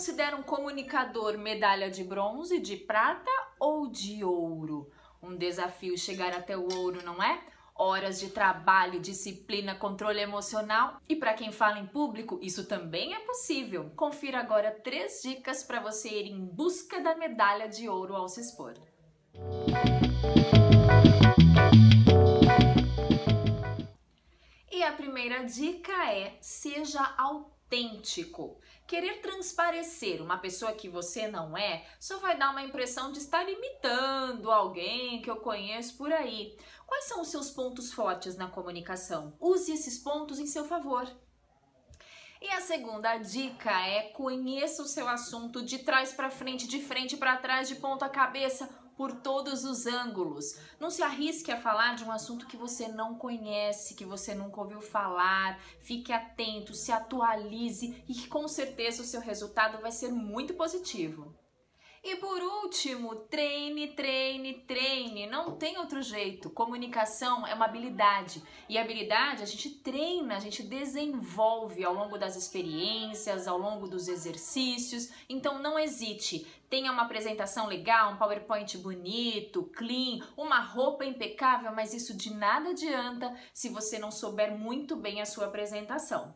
Considera um comunicador medalha de bronze, de prata ou de ouro? Um desafio chegar até o ouro, não é? Horas de trabalho, disciplina, controle emocional. E para quem fala em público, isso também é possível. Confira agora três dicas para você ir em busca da medalha de ouro ao se expor. E a primeira dica é: seja autêntico autêntico. Querer transparecer uma pessoa que você não é só vai dar uma impressão de estar imitando alguém que eu conheço por aí. Quais são os seus pontos fortes na comunicação? Use esses pontos em seu favor. E a segunda dica é conheça o seu assunto de trás para frente, de frente para trás, de ponta cabeça por todos os ângulos. Não se arrisque a falar de um assunto que você não conhece, que você nunca ouviu falar. Fique atento, se atualize e com certeza o seu resultado vai ser muito positivo. E por último, treine, treine, treine. Não tem outro jeito. Comunicação é uma habilidade. E habilidade a gente treina, a gente desenvolve ao longo das experiências, ao longo dos exercícios. Então não hesite. Tenha uma apresentação legal, um PowerPoint bonito, clean, uma roupa impecável, mas isso de nada adianta se você não souber muito bem a sua apresentação.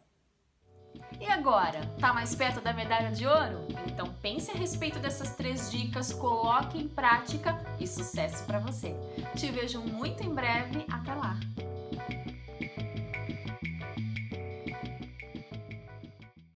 E agora, tá mais perto da medalha de ouro? Então pense a respeito dessas três dicas, coloque em prática e sucesso para você. Te vejo muito em breve, até lá!